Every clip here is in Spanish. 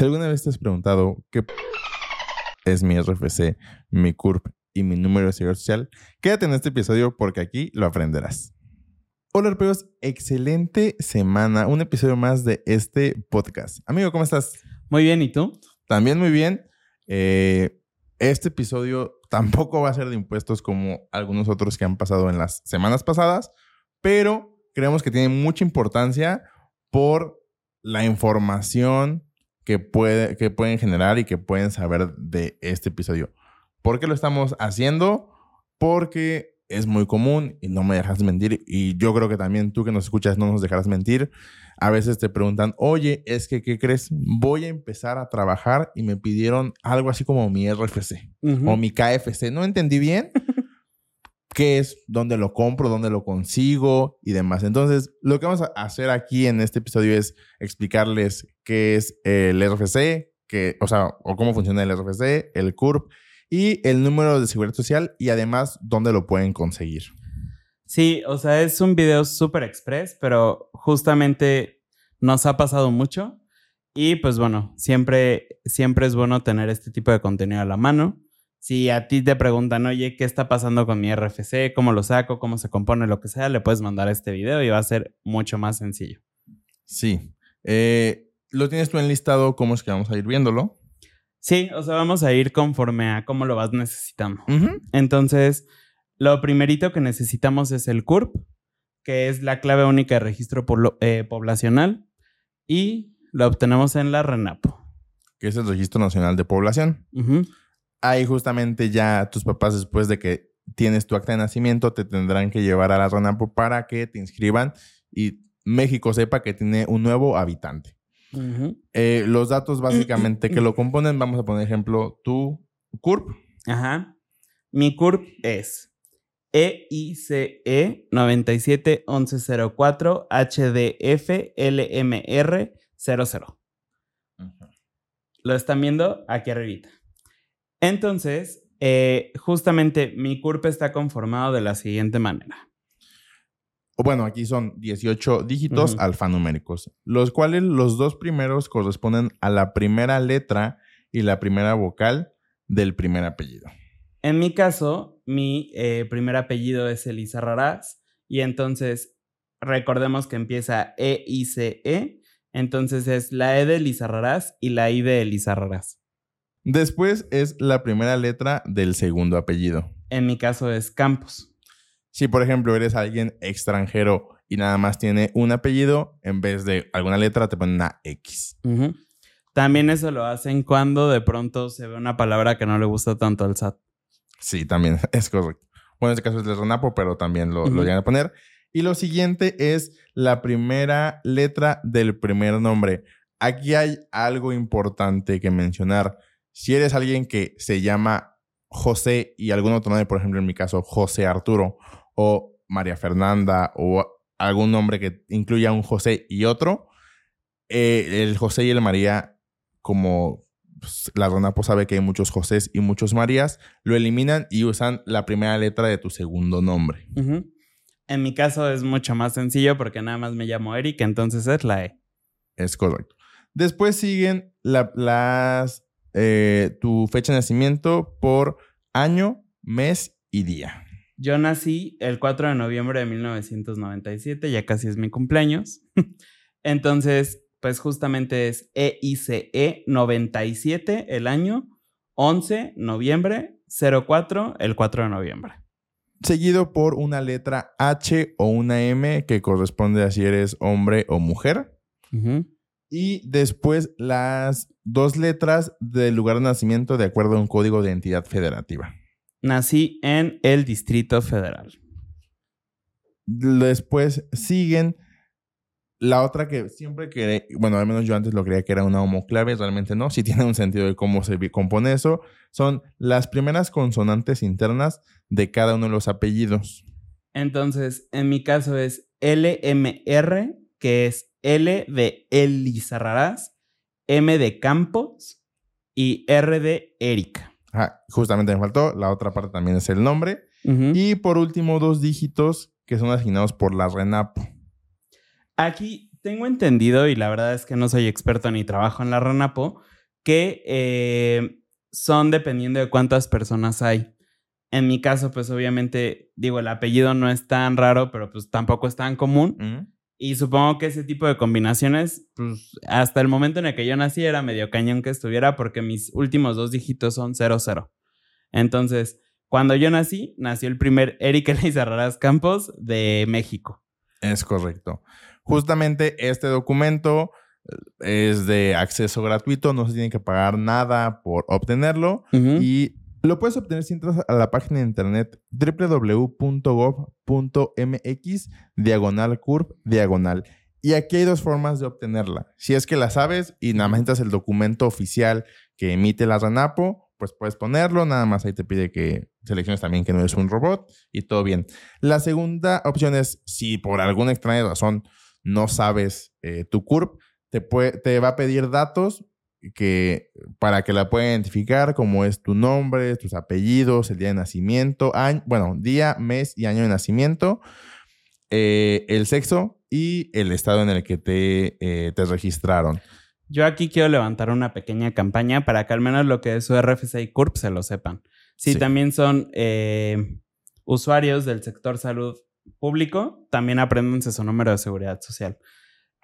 Si alguna vez te has preguntado qué es mi RFC, mi CURP y mi número de seguridad social, quédate en este episodio porque aquí lo aprenderás. Hola, herperos, excelente semana. Un episodio más de este podcast. Amigo, ¿cómo estás? Muy bien, ¿y tú? También muy bien. Eh, este episodio tampoco va a ser de impuestos como algunos otros que han pasado en las semanas pasadas, pero creemos que tiene mucha importancia por la información que, puede, que pueden generar y que pueden saber de este episodio. ¿Por qué lo estamos haciendo? Porque es muy común y no me dejas mentir. Y yo creo que también tú que nos escuchas no nos dejarás mentir. A veces te preguntan, oye, es que, ¿qué crees? Voy a empezar a trabajar y me pidieron algo así como mi RFC o mi KFC. No entendí bien qué es, dónde lo compro, dónde lo consigo y demás. Entonces, lo que vamos a hacer aquí en este episodio es explicarles qué es el RFC, que, o sea, o cómo funciona el RFC, el CURP y el número de seguridad social y además dónde lo pueden conseguir. Sí, o sea, es un video súper express, pero justamente nos ha pasado mucho y pues bueno, siempre, siempre es bueno tener este tipo de contenido a la mano. Si a ti te preguntan, oye, ¿qué está pasando con mi RFC? ¿Cómo lo saco? ¿Cómo se compone? Lo que sea, le puedes mandar este video y va a ser mucho más sencillo. Sí. Eh, ¿Lo tienes tú enlistado? ¿Cómo es que vamos a ir viéndolo? Sí, o sea, vamos a ir conforme a cómo lo vas necesitando. Entonces, lo primerito que necesitamos es el CURP, que es la clave única de registro eh, poblacional, y lo obtenemos en la RENAPO. Que es el Registro Nacional de Población. Ahí justamente ya tus papás, después de que tienes tu acta de nacimiento, te tendrán que llevar a la RENAPO para que te inscriban y México sepa que tiene un nuevo habitante. Eh, los datos básicamente que lo componen, vamos a poner ejemplo, tu CURP. Ajá. Mi CURP es EICE 971104 HDF LMR 00. Lo están viendo aquí arribita. Entonces, eh, justamente mi CURP está conformado de la siguiente manera bueno, aquí son 18 dígitos alfanuméricos, los cuales los dos primeros corresponden a la primera letra y la primera vocal del primer apellido. En mi caso, mi eh, primer apellido es Elisa Raraz y entonces recordemos que empieza E-I-C-E, -E, entonces es la E de Elisa Raraz y la I de Elisa Raraz. Después es la primera letra del segundo apellido. En mi caso es Campos. Si, por ejemplo, eres alguien extranjero y nada más tiene un apellido, en vez de alguna letra te ponen una X. También eso lo hacen cuando de pronto se ve una palabra que no le gusta tanto al SAT. Sí, también es correcto. Bueno, en este caso es el Renapo, pero también lo, lo llegan a poner. Y lo siguiente es la primera letra del primer nombre. Aquí hay algo importante que mencionar. Si eres alguien que se llama José y algún otro nombre, por ejemplo, en mi caso, José Arturo, o María Fernanda o algún nombre que incluya un José y otro, eh, el José y el María, como pues, la Ronapo sabe que hay muchos Josés y muchos Marías, lo eliminan y usan la primera letra de tu segundo nombre. En mi caso es mucho más sencillo porque nada más me llamo Eric, entonces es la E. Es correcto. Después siguen las eh, tu fecha de nacimiento por año, mes y día. Yo nací el 4 de noviembre de 1997, ya casi es mi cumpleaños. Entonces, pues justamente es EICE 97 el año, 11 noviembre, 04 el 4 de noviembre. Seguido por una letra H o una M que corresponde a si eres hombre o mujer. Y después las dos letras del lugar de nacimiento de acuerdo a un código de entidad federativa. Nací en el Distrito Federal. Después siguen la otra que siempre que, bueno, al menos yo antes lo creía que era una homoclave, realmente no, sí tiene un sentido de cómo se compone eso, son las primeras consonantes internas de cada uno de los apellidos. Entonces, en mi caso es LMR, que es L de Elizarrarás, M de Campos y R de Erika justamente me faltó. La otra parte también es el nombre. Y por último, dos dígitos que son asignados por la RENAPO. Aquí tengo entendido, y la verdad es que no soy experto ni trabajo en la RANAPO, que eh, son dependiendo de cuántas personas hay. En mi caso, pues obviamente, digo, el apellido no es tan raro, pero pues tampoco es tan común. Ujú. Y supongo que ese tipo de combinaciones, pues hasta el momento en el que yo nací era medio cañón que estuviera porque mis últimos dos dígitos son 00. Entonces, cuando yo nací, nació el primer Eric Elizarraras Campos de México. Es correcto. Justamente este documento eh, es de acceso gratuito, no se tiene que pagar nada por obtenerlo y lo puedes obtener si entras a la página de internet www.gov.mx diagonal curv diagonal. Y aquí hay dos formas de obtenerla. Si es que la sabes y nada más necesitas el documento oficial que emite la RANAPO, pues puedes ponerlo, nada más ahí te pide que selecciones también que no es un robot y todo bien. La segunda opción es si por alguna extraña razón no sabes eh, tu CURP, te, puede- te va a pedir datos que para que la pueda identificar, como es tu nombre, tus apellidos, el día de nacimiento, año, bueno, día, mes y año de nacimiento, eh, el sexo y el estado en el que te, eh, te registraron. Yo aquí quiero levantar una pequeña campaña para que al menos lo que es su RFC y CURP se lo sepan. Si Sí. también son eh, usuarios del sector salud público, también apréndanse su número de seguridad social.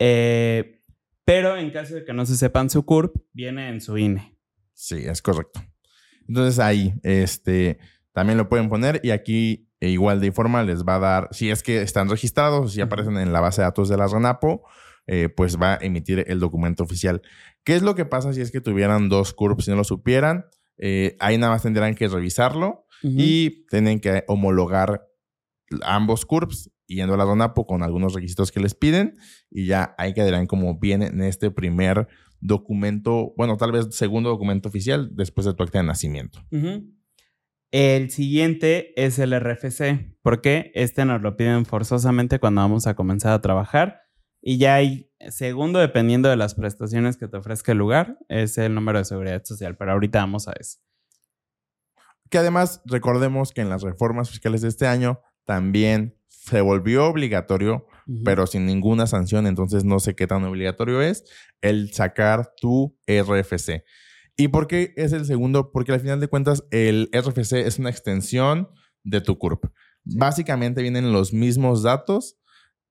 Eh, pero en caso de que no se sepan su CURP, viene en su INE. Sí, es correcto. Entonces ahí, este, también lo pueden poner y aquí e igual de forma les va a dar, si es que están registrados, si aparecen en la base de datos de la RANAPO, eh, pues va a emitir el documento oficial. ¿Qué es lo que pasa si es que tuvieran dos CURPs y no lo supieran? Eh, ahí nada más tendrán que revisarlo y tienen que homologar ambos CURPS yendo a la RANAPO con algunos requisitos que les piden y ya ahí quedarán como bien en este primer documento, bueno, tal vez segundo documento oficial después de tu acta de nacimiento. El siguiente es el RFC, porque este nos lo piden forzosamente cuando vamos a comenzar a trabajar. Y ya hay, segundo, dependiendo de las prestaciones que te ofrezca el lugar, es el número de seguridad social. Pero ahorita vamos a eso. Que además recordemos que en las reformas fiscales de este año también se volvió obligatorio, pero sin ninguna sanción, entonces no sé qué tan obligatorio es el sacar tu RFC. ¿Y por qué es el segundo? Porque al final de cuentas el RFC es una extensión de tu CURP. Básicamente vienen los mismos datos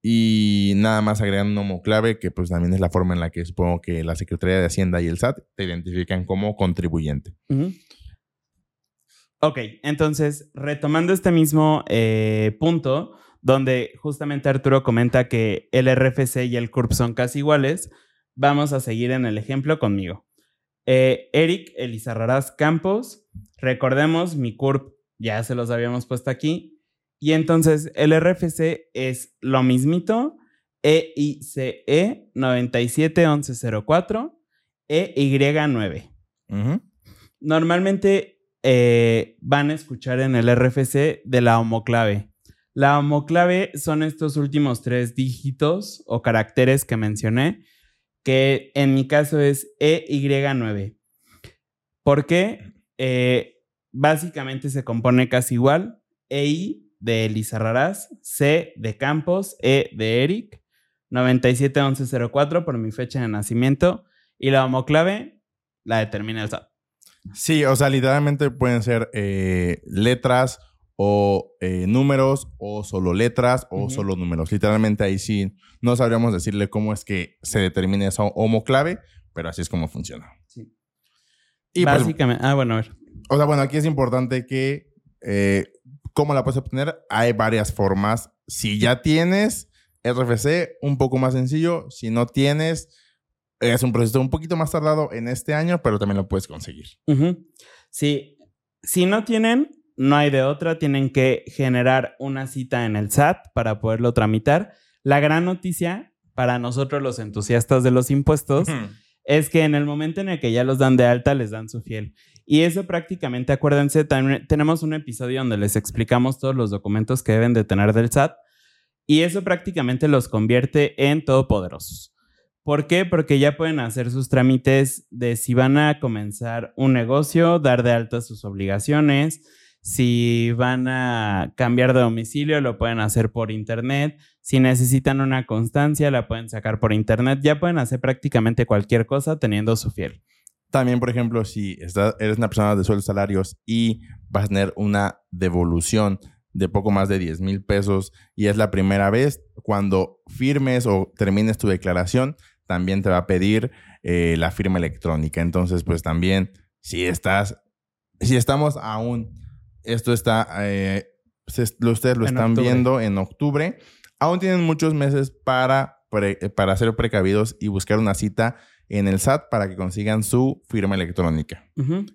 y nada más agregan un homoclave que pues también es la forma en la que supongo que la Secretaría de Hacienda y el SAT te identifican como contribuyente. Ujú. Ok, entonces, retomando este mismo eh, punto, donde justamente Arturo comenta que el RFC y el CURP son casi iguales, vamos a seguir en el ejemplo conmigo. Eh, Eric Elizarrarás Campos, recordemos, mi CURP ya se los habíamos puesto aquí, y entonces el RFC es lo mismito, EICE 971104, EY9. Ujú. Normalmente eh, van a escuchar en el RFC de la homoclave. La homoclave son estos últimos tres dígitos o caracteres que mencioné, que en mi caso es EY9. ¿Por qué? Eh, básicamente se compone casi igual. EI de Elizarrarás, C de Campos, E de Eric, 971104 por mi fecha de nacimiento y la homoclave la determina el SAT. Sí, o sea, literalmente pueden ser eh, letras o eh, números o solo letras o solo números. Literalmente ahí sí no sabríamos decirle cómo es que se determina esa homoclave, pero así es como funciona. Sí. Y pues, Básicamente, ah, bueno, a ver. o sea, bueno, aquí es importante que eh, cómo la puedes obtener. Hay varias formas. Si ya tienes RFC, un poco más sencillo. Si no tienes, es un proceso un poquito más tardado en este año, pero también lo puedes conseguir. Sí, si no tienen, no hay de otra, tienen que generar una cita en el SAT para poderlo tramitar. La gran noticia para nosotros los entusiastas de los impuestos es que en el momento en el que ya los dan de alta, les dan su fiel. Y eso prácticamente, acuérdense, también tenemos un episodio donde les explicamos todos los documentos que deben de tener del SAT y eso prácticamente los convierte en todopoderosos. ¿Por qué? Porque ya pueden hacer sus trámites de si van a comenzar un negocio, dar de alta sus obligaciones, Si van a cambiar de domicilio, lo pueden hacer por internet. Si necesitan una constancia, la pueden sacar por internet. Ya pueden hacer prácticamente cualquier cosa teniendo su fiel. También, por ejemplo, si eres una persona de sueldos salarios y vas a tener una devolución de poco más de 10 mil pesos y es la primera vez, cuando firmes o termines tu declaración, también te va a pedir eh, la firma electrónica. Entonces, pues también, si estás, si estamos aún, esto está, eh, ustedes lo están viendo en octubre, aún tienen muchos meses para, para ser precavidos y buscar una cita en el SAT para que consigan su firma electrónica.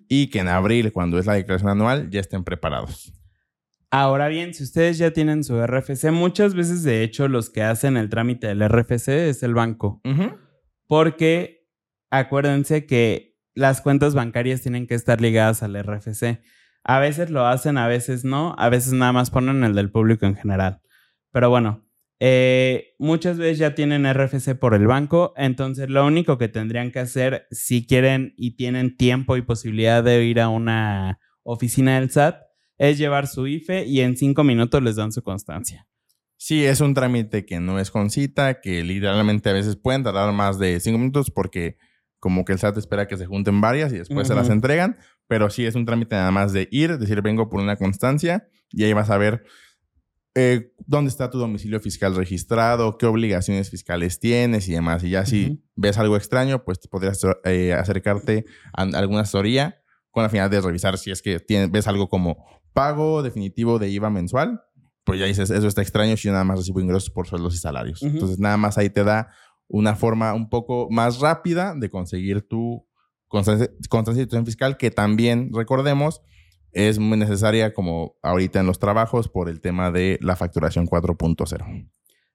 Y que en abril, cuando es la declaración anual, ya estén preparados. Ahora bien, si ustedes ya tienen su RFC, muchas veces de hecho los que hacen el trámite del RFC es el banco. Porque acuérdense que las cuentas bancarias tienen que estar ligadas al RFC. A veces lo hacen, a veces no, a veces nada más ponen el del público en general. Pero bueno, eh, muchas veces ya tienen RFC por el banco, entonces lo único que tendrían que hacer si quieren y tienen tiempo y posibilidad de ir a una oficina del SAT es llevar su IFE y en cinco minutos les dan su constancia. Sí, es un trámite que no es con cita, que literalmente a veces pueden tardar más de cinco minutos porque como que el SAT espera que se junten varias y después se las entregan, pero sí es un trámite nada más de ir, decir vengo por una constancia y ahí vas a ver eh, dónde está tu domicilio fiscal registrado, qué obligaciones fiscales tienes y demás. Y ya si ves algo extraño, pues podrías eh, acercarte a alguna asesoría con la finalidad de revisar si es que tienes, ves algo como pago definitivo de IVA mensual, pues ya dices, eso está extraño si yo nada más recibo ingresos por sueldos y salarios. Entonces, nada más ahí te da una forma un poco más rápida de conseguir tu constancia, constancia de situación fiscal, que también, recordemos, es muy necesaria como ahorita en los trabajos por el tema de la facturación 4.0.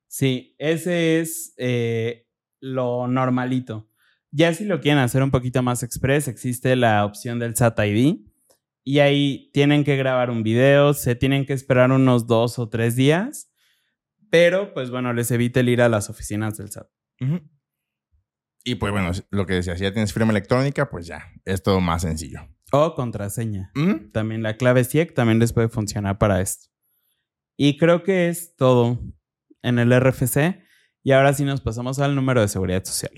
Sí, ese es eh, lo normalito. Ya si lo quieren hacer un poquito más express, existe la opción del SAT ID, y ahí tienen que grabar un video, se tienen que esperar unos dos o tres días, pero pues bueno, les evita el ir a las oficinas del SAT. Y pues bueno, lo que decía, si ya tienes firma electrónica, pues ya, es todo más sencillo. O contraseña. También la clave CIEC también les puede funcionar para esto. Y creo que es todo en el RFC. Y ahora sí nos pasamos al número de seguridad social.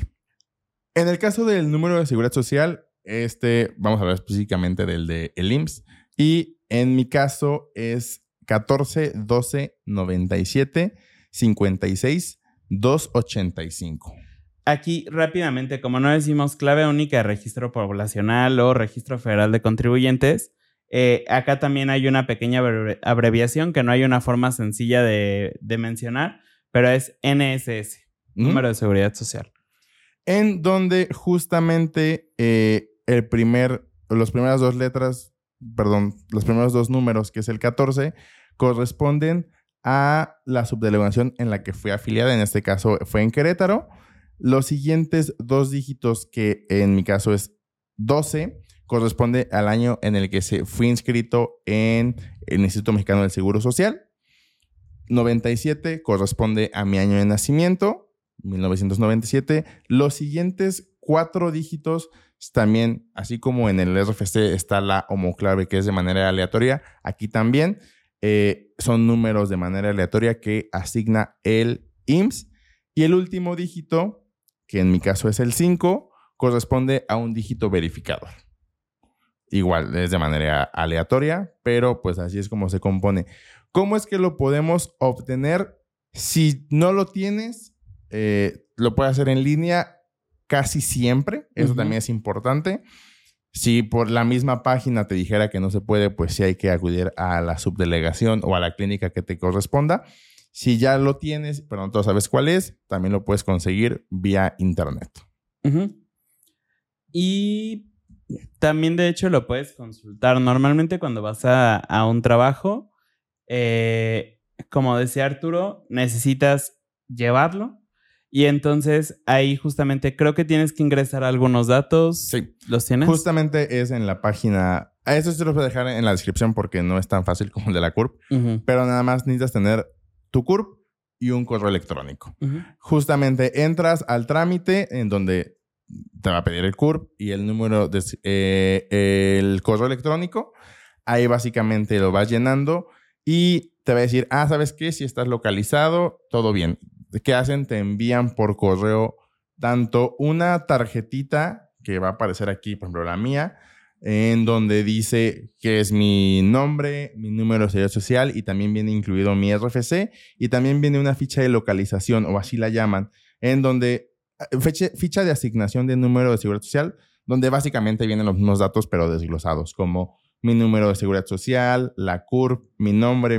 En el caso del número de seguridad social, este, vamos a hablar específicamente del de el IMSS. Y en mi caso es 14 12 97 56 285. Aquí rápidamente, como no decimos clave única de registro poblacional o registro federal de contribuyentes, eh, acá también hay una pequeña abreviación que no hay una forma sencilla de, mencionar, pero es NSS, número de seguridad social. En donde justamente eh, el primer, las primeras dos letras, perdón, los primeros dos números, que es el 14, corresponden a la subdelegación en la que fue afiliada, en este caso fue en Querétaro. Los siguientes dos dígitos, que en mi caso es 12, corresponde al año en el que se fue inscrito en el Instituto Mexicano del Seguro Social. 97 corresponde a mi año de nacimiento, 1997. Los siguientes cuatro dígitos también, así como en el RFC está la homoclave que es de manera aleatoria, aquí también eh, son números de manera aleatoria que asigna el IMSS. Y el último dígito, que en mi caso es el 5, corresponde a un dígito verificador. Igual, es de manera aleatoria, pero pues así es como se compone. ¿Cómo es que lo podemos obtener? Si no lo tienes, eh, lo puedes hacer en línea casi siempre. Eso también es importante. Si por la misma página te dijera que no se puede, pues sí hay que acudir a la subdelegación o a la clínica que te corresponda. Si ya lo tienes, pero no sabes cuál es, también lo puedes conseguir vía internet. Y también, de hecho, lo puedes consultar. Normalmente cuando vas a, un trabajo, eh, como decía Arturo, necesitas llevarlo y entonces ahí justamente creo que tienes que ingresar algunos datos. Sí. ¿Los tienes? Justamente es en la página. A eso se los voy a dejar en la descripción porque no es tan fácil como el de la CURP. Pero nada más necesitas tener tu CURP y un correo electrónico. Justamente entras al trámite en donde te va a pedir el CURP y el número de eh, el correo electrónico. Ahí básicamente lo vas llenando y te va a decir, ah, ¿sabes qué? Si estás localizado, todo bien. ¿Qué hacen? Te envían por correo tanto una tarjetita que va a aparecer aquí, por ejemplo, la mía, en donde dice que es mi nombre, mi número de seguridad social y también viene incluido mi RFC y también viene una ficha de localización o así la llaman, en donde eh, ficha de asignación de número de seguridad social, donde básicamente vienen los mismos datos pero desglosados, como mi número de seguridad social, la CURP, mi nombre,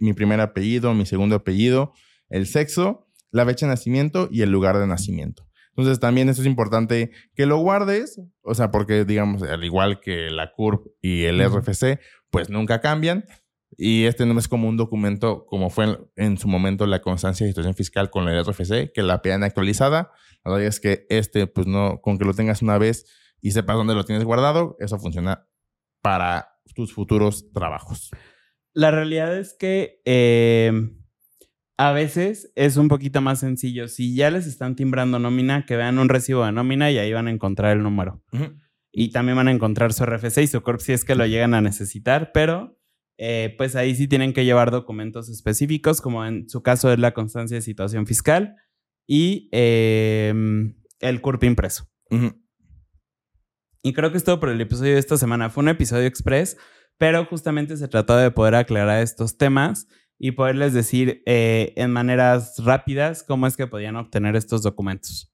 mi primer apellido, mi segundo apellido, el sexo, la fecha de nacimiento y el lugar de nacimiento. Entonces también eso es importante que lo guardes, o sea, porque digamos, al igual que la CURP y el RFC, pues nunca cambian. Y este no es como un documento como fue en, su momento la constancia de situación fiscal con el RFC, que la pedan actualizada. La verdad es que este, pues no, con que lo tengas una vez y sepas dónde lo tienes guardado, eso funciona para tus futuros trabajos. La realidad es que eh, a veces es un poquito más sencillo. Si ya les están timbrando nómina, que vean un recibo de nómina y ahí van a encontrar el número. Y también van a encontrar su RFC y su CORP si es que lo llegan a necesitar, pero eh, pues ahí sí tienen que llevar documentos específicos, como en su caso es la constancia de situación fiscal y em, el CURP impreso. Y creo que es todo por el episodio de esta semana. Fue un episodio express, pero justamente se trató de poder aclarar estos temas y poderles decir eh, en maneras rápidas cómo es que podían obtener estos documentos.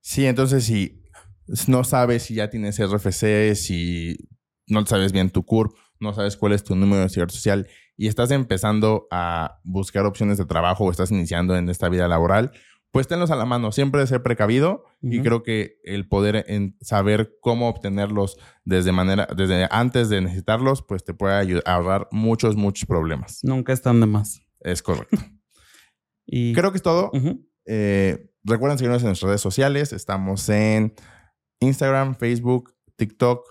Sí, entonces si no sabes si ya tienes RFC, si no sabes bien tu CURP, no sabes cuál es tu número de seguridad social y estás empezando a buscar opciones de trabajo o estás iniciando en esta vida laboral, pues tenlos a la mano. Siempre ser precavido y creo que el poder en saber cómo obtenerlos desde manera, desde antes de necesitarlos, pues te puede ayudar, ahorrar muchos, muchos problemas. Nunca están de más. Es correcto. y creo que es todo. Eh, recuerden seguirnos en nuestras redes sociales. Estamos en Instagram, Facebook, TikTok,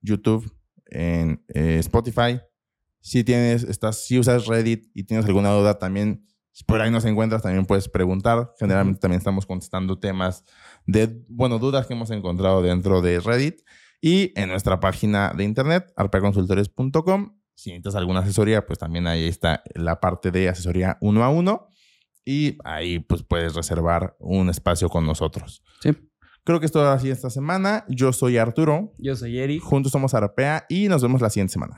YouTube, en eh, Spotify. Si tienes, estás, si usas Reddit y tienes alguna duda, también por ahí nos encuentras, también puedes preguntar. Generalmente también estamos contestando temas de, bueno, dudas que hemos encontrado dentro de Reddit y en nuestra página de internet, arpeaconsultores.com. Si necesitas alguna asesoría, pues también ahí está la parte de asesoría uno a uno y ahí pues puedes reservar un espacio con nosotros. Sí. Creo que es todo así esta semana. Yo soy Arturo. Yo soy Eric. Juntos somos Arpea y nos vemos la siguiente semana.